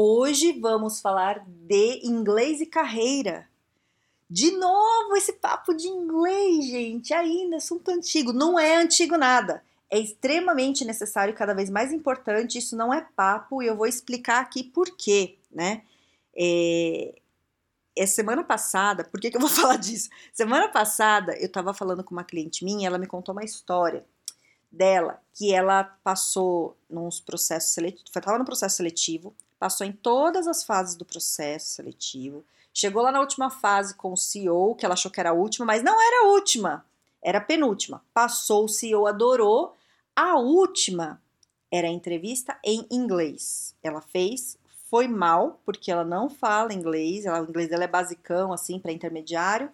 Hoje vamos falar de inglês e carreira. De novo esse papo de inglês, gente, ainda assunto antigo. Não é antigo nada. É extremamente necessário, cada vez mais importante. Isso não é papo e eu vou explicar aqui por quê, né? É, é semana passada, por que, que eu vou falar disso? Semana passada eu estava falando com uma cliente minha, ela me contou uma história dela que ela passou nos processos seletivos, estava no processo seletivo, passou em todas as fases do processo seletivo, chegou lá na última fase com o CEO, que ela achou que era a última, mas não era a última, era a penúltima. Passou, o CEO adorou. A última era a entrevista em inglês. Ela fez, foi mal, porque ela não fala inglês, ela, o inglês dela é basicão, assim, para intermediário.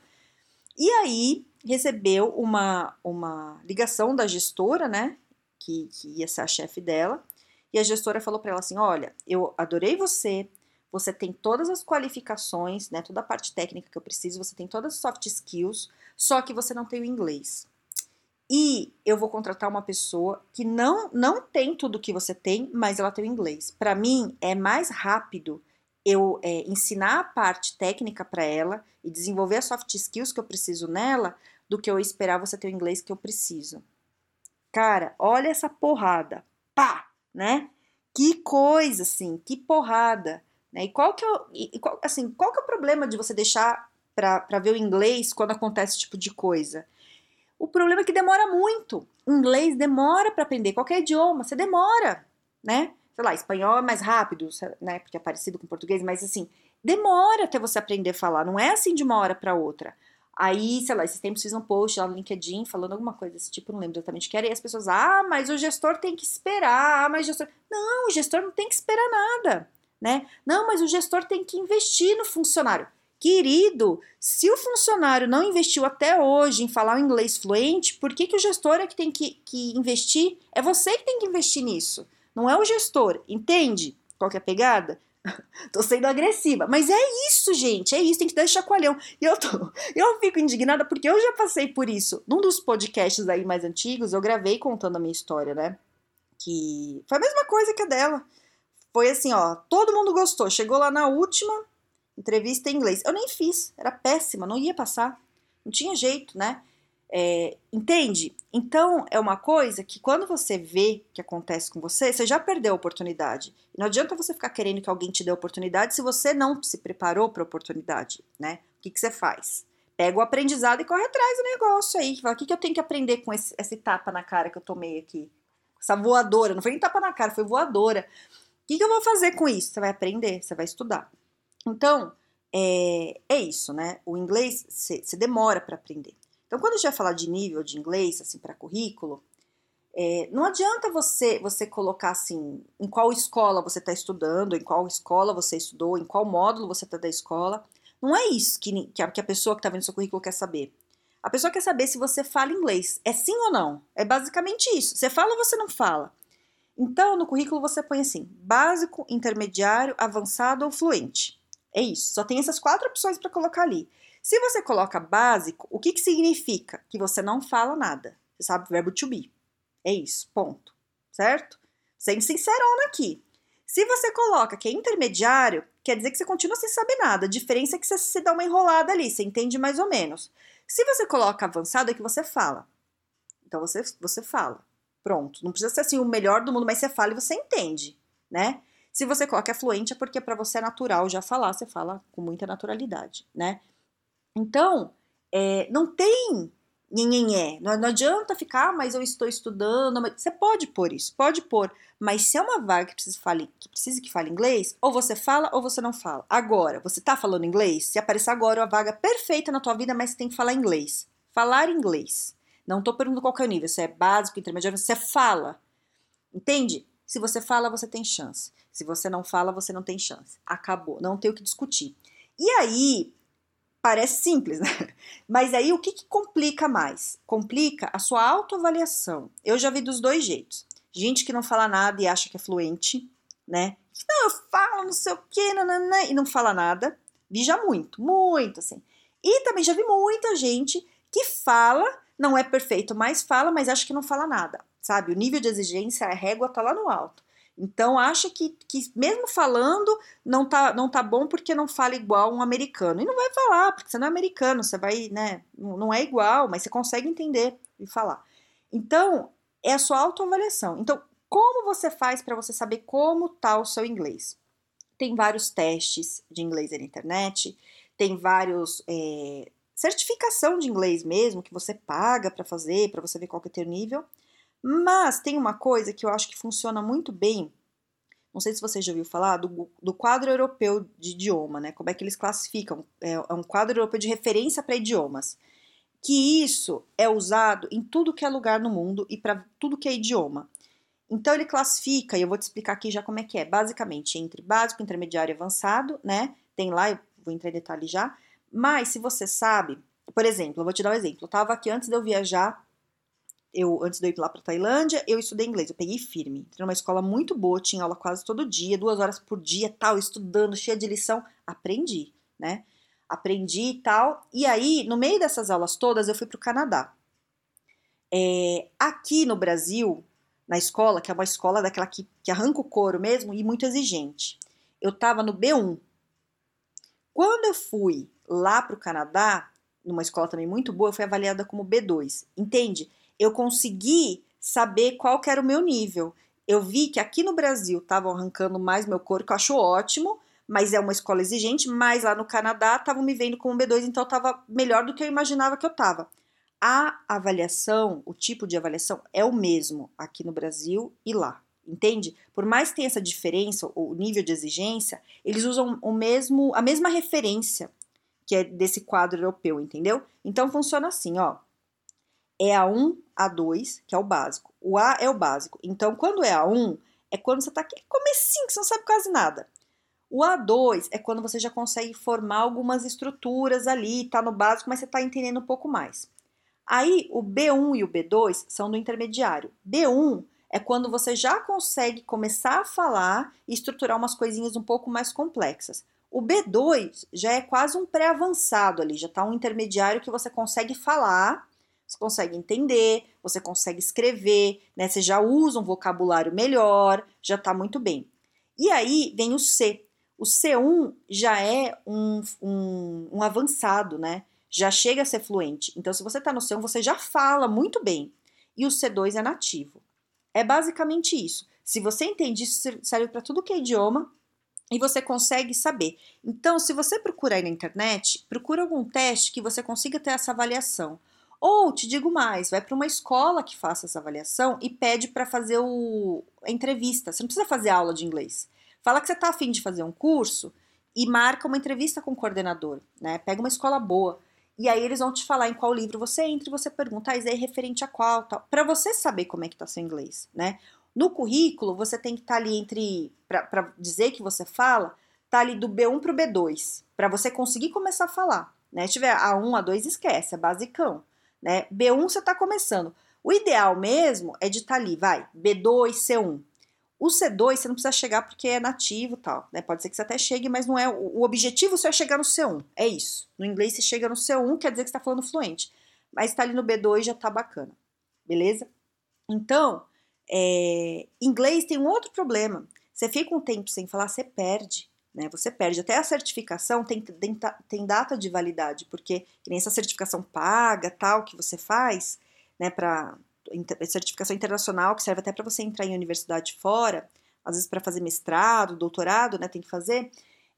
E aí recebeu uma, uma ligação da gestora, né, que, que ia ser a chefe dela, e a gestora falou para ela assim: Olha, eu adorei você, você tem todas as qualificações, né, toda a parte técnica que eu preciso, você tem todas as soft skills, só que você não tem o inglês. E eu vou contratar uma pessoa que não não tem tudo que você tem, mas ela tem o inglês. Para mim é mais rápido eu é, ensinar a parte técnica para ela e desenvolver as soft skills que eu preciso nela do que eu esperar você ter o inglês que eu preciso. Cara, olha essa porrada. Pá! Né? Que coisa, assim, que porrada, né? E qual que é, o, e, qual, assim, qual que é o problema de você deixar para ver o inglês quando acontece esse tipo de coisa? O problema é que demora muito. O inglês demora para aprender, qualquer idioma, você demora, né? Sei lá, espanhol é mais rápido, né? Porque é parecido com português, mas assim, demora até você aprender a falar, não é assim de uma hora para outra. Aí, sei lá, esses tempos fiz um post lá no LinkedIn falando alguma coisa desse tipo, não lembro exatamente o que era, e as pessoas, ah, mas o gestor tem que esperar, ah, mas o gestor. Não, o gestor não tem que esperar nada, né? Não, mas o gestor tem que investir no funcionário. Querido, se o funcionário não investiu até hoje em falar o inglês fluente, por que, que o gestor é que tem que, que investir? É você que tem que investir nisso, não é o gestor, entende? Qual que é a pegada? tô sendo agressiva. Mas é isso, gente. É isso, tem que dar chacoalhão. E eu, tô, eu fico indignada porque eu já passei por isso. Num dos podcasts aí mais antigos, eu gravei contando a minha história, né? Que foi a mesma coisa que a dela. Foi assim, ó, todo mundo gostou. Chegou lá na última entrevista em inglês. Eu nem fiz, era péssima, não ia passar. Não tinha jeito, né? É, entende? Então, é uma coisa que quando você vê que acontece com você, você já perdeu a oportunidade. Não adianta você ficar querendo que alguém te dê a oportunidade se você não se preparou para a oportunidade, né? O que, que você faz? Pega o aprendizado e corre atrás do negócio aí. Fala, o que, que eu tenho que aprender com esse, esse tapa na cara que eu tomei aqui? Essa voadora. Não foi nem tapa na cara, foi voadora. O que, que eu vou fazer com isso? Você vai aprender, você vai estudar. Então, é, é isso, né? O inglês, você demora para aprender. Então, quando a gente vai falar de nível de inglês, assim, para currículo, é, não adianta você você colocar assim em qual escola você está estudando, em qual escola você estudou, em qual módulo você está da escola. Não é isso que, que, a, que a pessoa que está vendo seu currículo quer saber. A pessoa quer saber se você fala inglês. É sim ou não? É basicamente isso. Você fala ou você não fala? Então, no currículo você põe assim: básico, intermediário, avançado ou fluente. É isso. Só tem essas quatro opções para colocar ali. Se você coloca básico, o que, que significa? Que você não fala nada. Você sabe o verbo to be. É isso, ponto. Certo? Sendo sincerona aqui. Se você coloca que é intermediário, quer dizer que você continua sem saber nada. A diferença é que você se dá uma enrolada ali, você entende mais ou menos. Se você coloca avançado, é que você fala. Então você, você fala. Pronto. Não precisa ser assim o melhor do mundo, mas você fala e você entende, né? Se você coloca é fluente, é porque para você é natural já falar, você fala com muita naturalidade, né? Então, é, não tem nhenhenhé. Não, não adianta ficar, ah, mas eu estou estudando. Mas... Você pode pôr isso, pode pôr. Mas se é uma vaga que precisa, fale, que precisa que fale inglês, ou você fala ou você não fala. Agora, você está falando inglês? Se aparecer agora uma vaga perfeita na tua vida, mas você tem que falar inglês. Falar inglês. Não estou perguntando qual é o nível, se é básico, intermediário, você fala. Entende? Se você fala, você tem chance. Se você não fala, você não tem chance. Acabou. Não tem o que discutir. E aí, Parece simples, né? Mas aí o que, que complica mais? Complica a sua autoavaliação. Eu já vi dos dois jeitos. Gente que não fala nada e acha que é fluente, né? Não, eu falo não sei o quê, nanana, e não fala nada. Vi já muito, muito assim. E também já vi muita gente que fala, não é perfeito, mas fala, mas acha que não fala nada, sabe? O nível de exigência, a régua tá lá no alto. Então acha que, que mesmo falando não tá, não tá bom porque não fala igual um americano. E não vai falar, porque você não é americano, você vai, né? Não é igual, mas você consegue entender e falar. Então, é a sua autoavaliação. Então, como você faz para você saber como tá o seu inglês? Tem vários testes de inglês na internet, tem vários é, certificação de inglês mesmo que você paga para fazer, para você ver qual que é o teu nível. Mas tem uma coisa que eu acho que funciona muito bem. Não sei se você já ouviu falar do, do quadro europeu de idioma, né? Como é que eles classificam? É, é um quadro europeu de referência para idiomas. Que isso é usado em tudo que é lugar no mundo e para tudo que é idioma. Então ele classifica, e eu vou te explicar aqui já como é que é, basicamente entre básico, intermediário e avançado, né? Tem lá, eu vou entrar em detalhe já. Mas se você sabe, por exemplo, eu vou te dar um exemplo. Eu estava aqui antes de eu viajar, eu antes de eu ir lá para Tailândia, eu estudei inglês. Eu peguei firme. Entrei numa escola muito boa, tinha aula quase todo dia, duas horas por dia, tal, estudando, cheia de lição. Aprendi, né? Aprendi e tal. E aí, no meio dessas aulas todas, eu fui para o Canadá. É, aqui no Brasil, na escola, que é uma escola daquela que, que arranca o couro mesmo e muito exigente. Eu estava no B1. Quando eu fui lá para o Canadá, numa escola também muito boa, eu fui avaliada como B2. Entende? Eu consegui saber qual era o meu nível. Eu vi que aqui no Brasil estavam arrancando mais meu couro, que eu acho ótimo, mas é uma escola exigente, mas lá no Canadá estavam me vendo como B2, então estava melhor do que eu imaginava que eu estava a avaliação, o tipo de avaliação é o mesmo aqui no Brasil e lá. Entende? Por mais que tenha essa diferença, o nível de exigência, eles usam o mesmo, a mesma referência que é desse quadro europeu, entendeu? Então funciona assim, ó. É A1, A2, que é o básico. O A é o básico. Então, quando é A1, é quando você tá aqui comecinho, que você não sabe quase nada. O A2 é quando você já consegue formar algumas estruturas ali, tá no básico, mas você tá entendendo um pouco mais. Aí o B1 e o B2 são do intermediário. B1 é quando você já consegue começar a falar e estruturar umas coisinhas um pouco mais complexas. O B2 já é quase um pré-avançado ali, já está um intermediário que você consegue falar, você consegue entender, você consegue escrever, né? Você já usa um vocabulário melhor, já está muito bem. E aí vem o C. O C1 já é um, um, um avançado, né? já chega a ser fluente. Então, se você está no C1, você já fala muito bem. E o C2 é nativo. É basicamente isso. Se você entende isso, serve para tudo que é idioma e você consegue saber. Então, se você procurar aí na internet, procura algum teste que você consiga ter essa avaliação. Ou, te digo mais, vai para uma escola que faça essa avaliação e pede para fazer o, a entrevista. Você não precisa fazer aula de inglês. Fala que você está afim de fazer um curso e marca uma entrevista com o coordenador. Né? Pega uma escola boa. E aí eles vão te falar em qual livro você entra e você pergunta, ah, isso é referente a qual, tal. Para você saber como é que tá seu inglês, né? No currículo, você tem que estar tá ali entre, para dizer que você fala, tá ali do B1 pro B2, para você conseguir começar a falar, né? Se tiver A1, A2, esquece, é basicão, né? B1 você tá começando. O ideal mesmo é de estar tá ali, vai, B2, C1. O C2 você não precisa chegar porque é nativo tal, né? Pode ser que você até chegue, mas não é. O objetivo seu é chegar no C1. É isso. No inglês você chega no C1, quer dizer que você está falando fluente. Mas está ali no B2 já tá bacana. Beleza? Então, é, inglês tem um outro problema. Você fica um tempo sem falar, você perde. Né, você perde. Até a certificação tem, tem, tem data de validade, porque nem essa certificação paga, tal, que você faz, né, para certificação internacional, que serve até para você entrar em universidade fora, às vezes para fazer mestrado, doutorado, né, tem que fazer,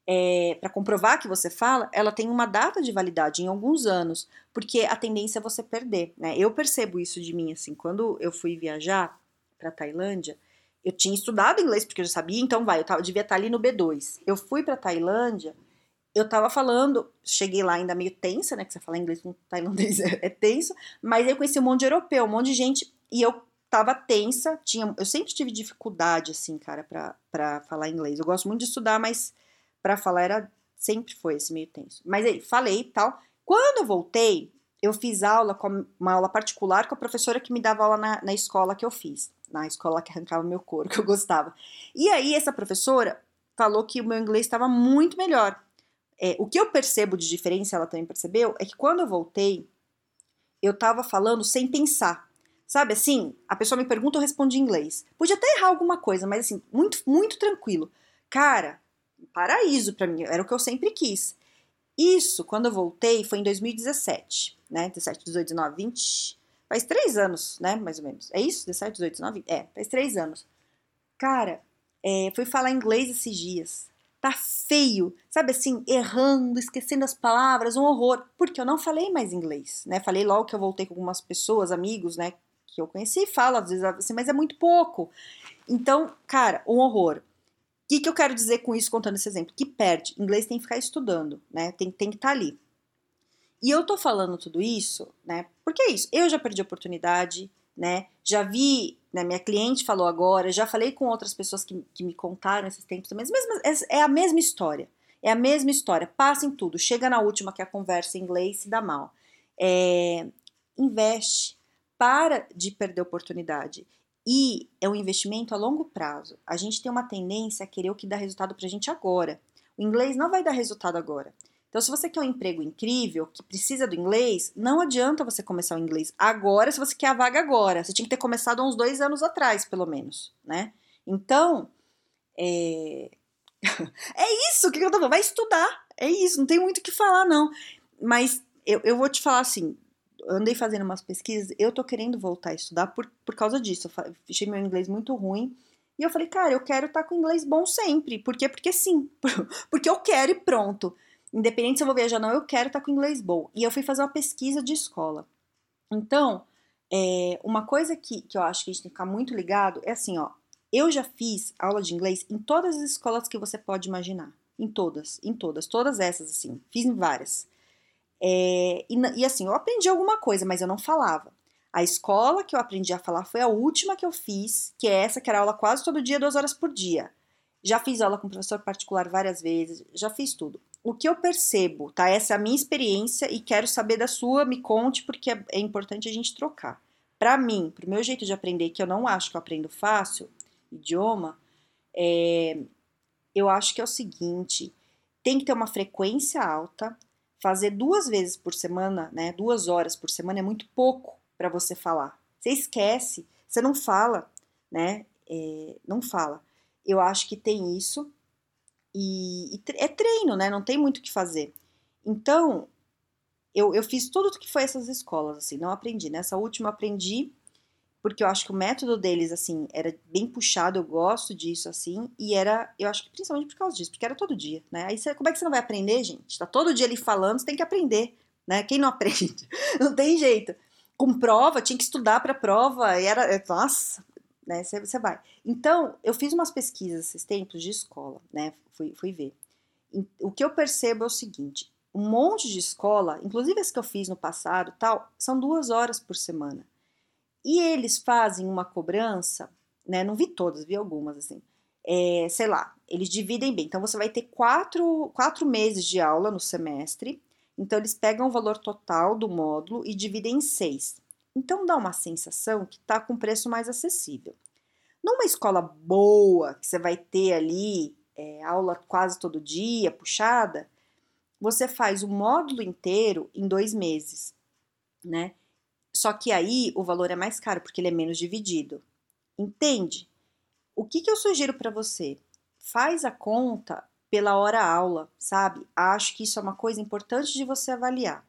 é, para comprovar que você fala, ela tem uma data de validade em alguns anos, porque a tendência é você perder, né? Eu percebo isso de mim, assim, quando eu fui viajar para Tailândia, eu tinha estudado inglês porque eu já sabia, então vai, eu, tava, devia estar ali no B2. Eu fui para Tailândia, eu tava falando, cheguei lá ainda meio tensa, né? Que você fala inglês com tailandês é, é tenso, mas eu conheci um monte de europeu, um monte de gente, e eu tava tensa, tinha, eu sempre tive dificuldade, assim, cara, pra falar inglês. Eu gosto muito de estudar, mas para falar era Sempre foi esse meio tenso. Mas aí, falei e tal. Quando eu voltei, eu fiz aula, com uma aula particular com a professora que me dava aula na, na escola que eu fiz. Na escola que arrancava meu couro, que eu gostava. E aí, essa professora falou que o meu inglês estava muito melhor. É, o que eu percebo de diferença, ela também percebeu, é que quando eu voltei, eu tava falando sem pensar. Sabe assim, a pessoa me pergunta, eu respondo em inglês. Podia até errar alguma coisa, mas assim, muito, muito tranquilo. Cara, paraíso para mim, era o que eu sempre quis. Isso, quando eu voltei, foi em 2017, né? 17, 18, 19, 20. Faz três anos, né? Mais ou menos. É isso? 17, 18, 19? É, faz três anos. Cara, é, fui falar inglês esses dias. Tá feio, sabe assim, errando, esquecendo as palavras, um horror, porque eu não falei mais inglês, né? Falei logo que eu voltei com algumas pessoas, amigos, né, que eu conheci e falo às vezes assim, mas é muito pouco. Então, cara, um horror. O que, que eu quero dizer com isso, contando esse exemplo? Que perde. Inglês tem que ficar estudando, né? Tem, tem que estar tá ali. E eu tô falando tudo isso, né? Porque é isso. Eu já perdi a oportunidade, né? Já vi, né, minha cliente falou agora, já falei com outras pessoas que, que me contaram esses tempos também, é, a mesma história. É a mesma história. Passa em tudo. Chega na última que é a conversa em inglês se dá mal. É, investe. Para de perder oportunidade. E é um investimento a longo prazo. A gente tem uma tendência a querer o que dá resultado pra gente agora. O inglês não vai dar resultado agora. Então, se você quer um emprego incrível, que precisa do inglês, não adianta você começar o inglês agora se você quer a vaga agora. Você tinha que ter começado há uns dois anos atrás, pelo menos, né? Então, é, é isso que eu tô falando. Vai estudar. É isso, não tem muito o que falar, não. Mas eu, eu vou te falar assim: andei fazendo umas pesquisas, eu tô querendo voltar a estudar por, por causa disso. Eu achei meu inglês muito ruim. E eu falei, cara, eu quero estar tá com inglês bom sempre. Por quê? Porque sim. Porque eu quero e pronto. Independente se eu vou viajar ou não, eu quero estar com inglês bom. E eu fui fazer uma pesquisa de escola. Então, é, uma coisa que, que eu acho que a gente tem que ficar muito ligado é assim, ó. Eu já fiz aula de inglês em todas as escolas que você pode imaginar. Em todas, em todas, todas essas, assim. Fiz em várias. É, e, e assim, eu aprendi alguma coisa, mas eu não falava. A escola que eu aprendi a falar foi a última que eu fiz, que é essa que era aula quase todo dia, duas horas por dia. Já fiz aula com professor particular várias vezes, já fiz tudo o que eu percebo, tá? Essa é a minha experiência e quero saber da sua, me conte, porque é, é importante a gente trocar. Para mim, pro meu jeito de aprender, que eu não acho que eu aprendo fácil, idioma, é, eu acho que é o seguinte: tem que ter uma frequência alta, fazer duas vezes por semana, né? Duas horas por semana é muito pouco para você falar. Você esquece, você não fala, né? É, não fala. Eu acho que tem isso. E, e é treino, né? Não tem muito o que fazer. Então, eu, eu fiz tudo o que foi essas escolas, assim, não aprendi. Nessa última aprendi, porque eu acho que o método deles, assim, era bem puxado, eu gosto disso, assim, e era, eu acho que principalmente por causa disso, porque era todo dia, né? Aí você, como é que você não vai aprender, gente? Tá todo dia ali falando, você tem que aprender, né? Quem não aprende? não tem jeito. Com prova, tinha que estudar para prova, e era, nossa, né? Você vai. Então, eu fiz umas pesquisas esses tempos de escola, né? Fui, fui ver. O que eu percebo é o seguinte: um monte de escola, inclusive as que eu fiz no passado, tal, são duas horas por semana. E eles fazem uma cobrança, né? Não vi todas, vi algumas assim. É, sei lá, eles dividem bem. Então você vai ter quatro, quatro meses de aula no semestre. Então eles pegam o valor total do módulo e dividem em seis. Então dá uma sensação que está com preço mais acessível. Numa escola boa, que você vai ter ali é, aula quase todo dia, puxada, você faz o módulo inteiro em dois meses, né? Só que aí o valor é mais caro porque ele é menos dividido. Entende? O que, que eu sugiro para você? Faz a conta pela hora aula, sabe? Acho que isso é uma coisa importante de você avaliar.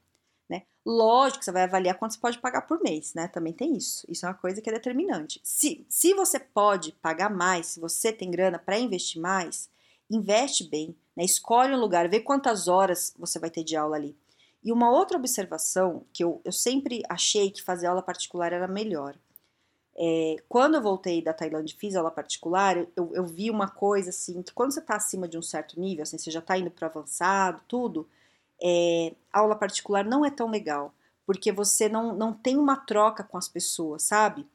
Lógico que você vai avaliar quanto você pode pagar por mês, né? Também tem isso. Isso é uma coisa que é determinante. Se, se você pode pagar mais, se você tem grana para investir mais, investe bem, né? Escolhe um lugar, vê quantas horas você vai ter de aula ali. E uma outra observação que eu, eu sempre achei que fazer aula particular era melhor. É, quando eu voltei da Tailândia e fiz aula particular, eu, eu vi uma coisa assim, que quando você está acima de um certo nível, assim, você já está indo para avançado, tudo, é, aula particular não é tão legal, porque você não, não tem uma troca com as pessoas, sabe?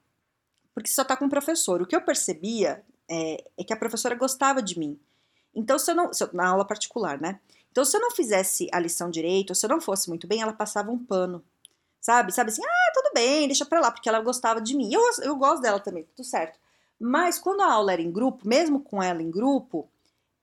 Porque só tá com o professor. O que eu percebia é, é que a professora gostava de mim. Então, se eu não. Se eu, na aula particular, né? Então, se eu não fizesse a lição direito, ou se eu não fosse muito bem, ela passava um pano. Sabe? Sabe assim, ah, tudo bem, deixa pra lá, porque ela gostava de mim. Eu, eu gosto dela também, tudo certo. Mas quando a aula era em grupo, mesmo com ela em grupo,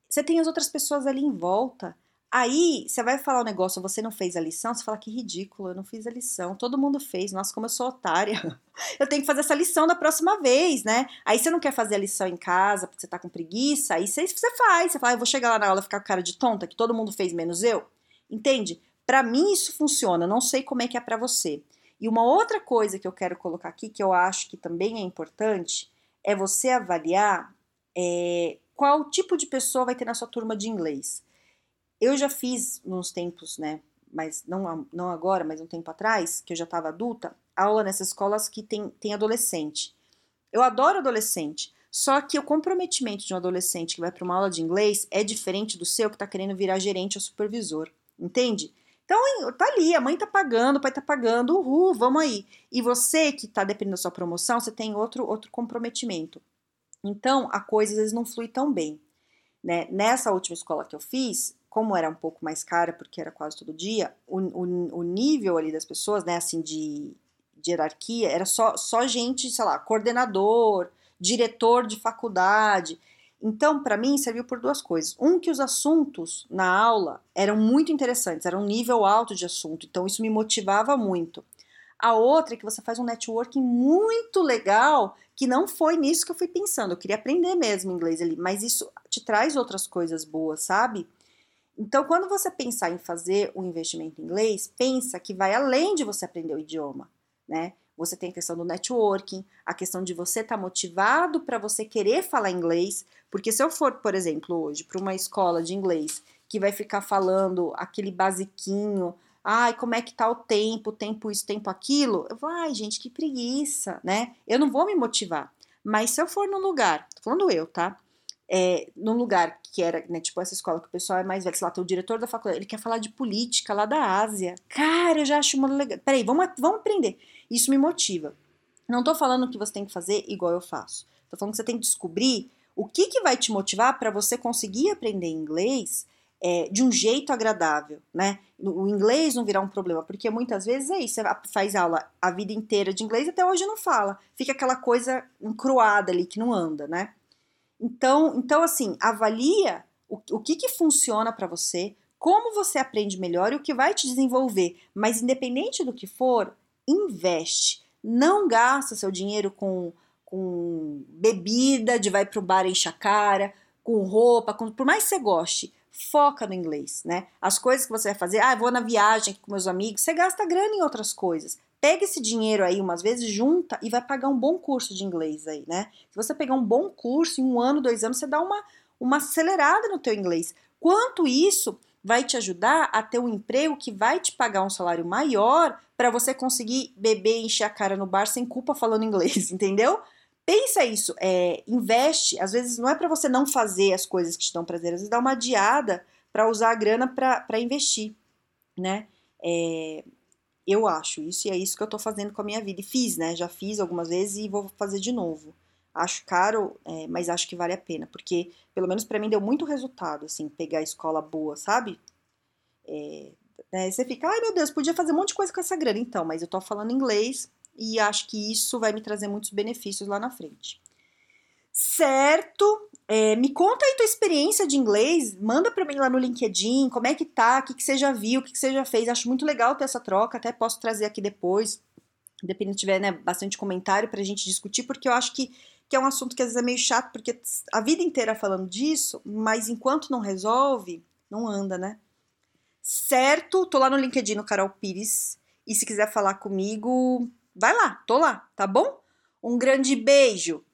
você tem as outras pessoas ali em volta. Aí você vai falar o um negócio, você não fez a lição, você fala que ridículo, eu não fiz a lição, todo mundo fez, nossa, como eu sou otária. Eu tenho que fazer essa lição da próxima vez, né? Aí você não quer fazer a lição em casa porque você tá com preguiça, aí você, você faz, você fala, ah, eu vou chegar lá na aula e ficar com cara de tonta, que todo mundo fez menos eu. Entende? Para mim isso funciona, não sei como é que é para você. E uma outra coisa que eu quero colocar aqui, que eu acho que também é importante, é você avaliar é, qual tipo de pessoa vai ter na sua turma de inglês. Eu já fiz nos tempos, né? Mas não, não agora, mas um tempo atrás, que eu já estava adulta, aula nessas escolas que tem, tem adolescente. Eu adoro adolescente, só que o comprometimento de um adolescente que vai para uma aula de inglês é diferente do seu que está querendo virar gerente ou supervisor, entende? Então, tá ali, a mãe tá pagando, o pai tá pagando, uhul, vamos aí. E você que tá dependendo da sua promoção, você tem outro, outro comprometimento. Então, a coisa às vezes não flui tão bem. Né? Nessa última escola que eu fiz, como era um pouco mais cara, porque era quase todo dia, o, o, o nível ali das pessoas, né, assim, de, de hierarquia, era só, só gente, sei lá, coordenador, diretor de faculdade. Então, para mim, serviu por duas coisas. Um, que os assuntos na aula eram muito interessantes, era um nível alto de assunto, então isso me motivava muito. A outra é que você faz um networking muito legal, que não foi nisso que eu fui pensando. Eu queria aprender mesmo inglês ali, mas isso te traz outras coisas boas, sabe? Então, quando você pensar em fazer um investimento em inglês, pensa que vai além de você aprender o idioma, né? Você tem a questão do networking, a questão de você estar tá motivado para você querer falar inglês, porque se eu for, por exemplo, hoje para uma escola de inglês que vai ficar falando aquele basiquinho, ai, como é que tá o tempo, tempo isso, tempo aquilo, eu vou, ai, gente, que preguiça, né? Eu não vou me motivar. Mas se eu for num lugar, tô falando eu, tá? É, num lugar que era, né, tipo essa escola que o pessoal é mais velho, sei lá, tem o diretor da faculdade, ele quer falar de política lá da Ásia. Cara, eu já acho uma legal. Peraí, vamos, vamos aprender. Isso me motiva. Não tô falando que você tem que fazer igual eu faço. Tô falando que você tem que descobrir o que, que vai te motivar para você conseguir aprender inglês é, de um jeito agradável, né? O inglês não virar um problema, porque muitas vezes é isso, você faz aula a vida inteira de inglês até hoje não fala. Fica aquela coisa encruada ali que não anda, né? Então, então assim, avalia o, o que, que funciona para você, como você aprende melhor e o que vai te desenvolver. Mas independente do que for, investe. Não gasta seu dinheiro com, com bebida, de vai pro bar encher a cara, com roupa, com, por mais que você goste, foca no inglês, né? As coisas que você vai fazer, ah, vou na viagem com meus amigos, você gasta grana em outras coisas. Pega esse dinheiro aí umas vezes, junta e vai pagar um bom curso de inglês aí, né? Se você pegar um bom curso em um ano, dois anos, você dá uma, uma acelerada no teu inglês. Quanto isso vai te ajudar a ter um emprego que vai te pagar um salário maior para você conseguir beber e encher a cara no bar sem culpa falando inglês, entendeu? Pensa isso, é, investe. Às vezes não é para você não fazer as coisas que te dão prazer, às vezes dá uma adiada para usar a grana para investir, né? É, eu acho isso e é isso que eu tô fazendo com a minha vida. E fiz, né? Já fiz algumas vezes e vou fazer de novo. Acho caro, é, mas acho que vale a pena, porque pelo menos para mim deu muito resultado, assim, pegar a escola boa, sabe? É, né, você fica, ai meu Deus, podia fazer um monte de coisa com essa grana, então, mas eu tô falando inglês e acho que isso vai me trazer muitos benefícios lá na frente. Certo? É, me conta aí tua experiência de inglês, manda para mim lá no LinkedIn, como é que tá, o que, que você já viu, o que, que você já fez. Acho muito legal ter essa troca, até posso trazer aqui depois, dependendo tiver né, bastante comentário pra gente discutir, porque eu acho que, que é um assunto que às vezes é meio chato, porque a vida inteira falando disso, mas enquanto não resolve, não anda, né? Certo? Tô lá no LinkedIn, no Carol Pires, e se quiser falar comigo, vai lá, tô lá, tá bom? Um grande beijo!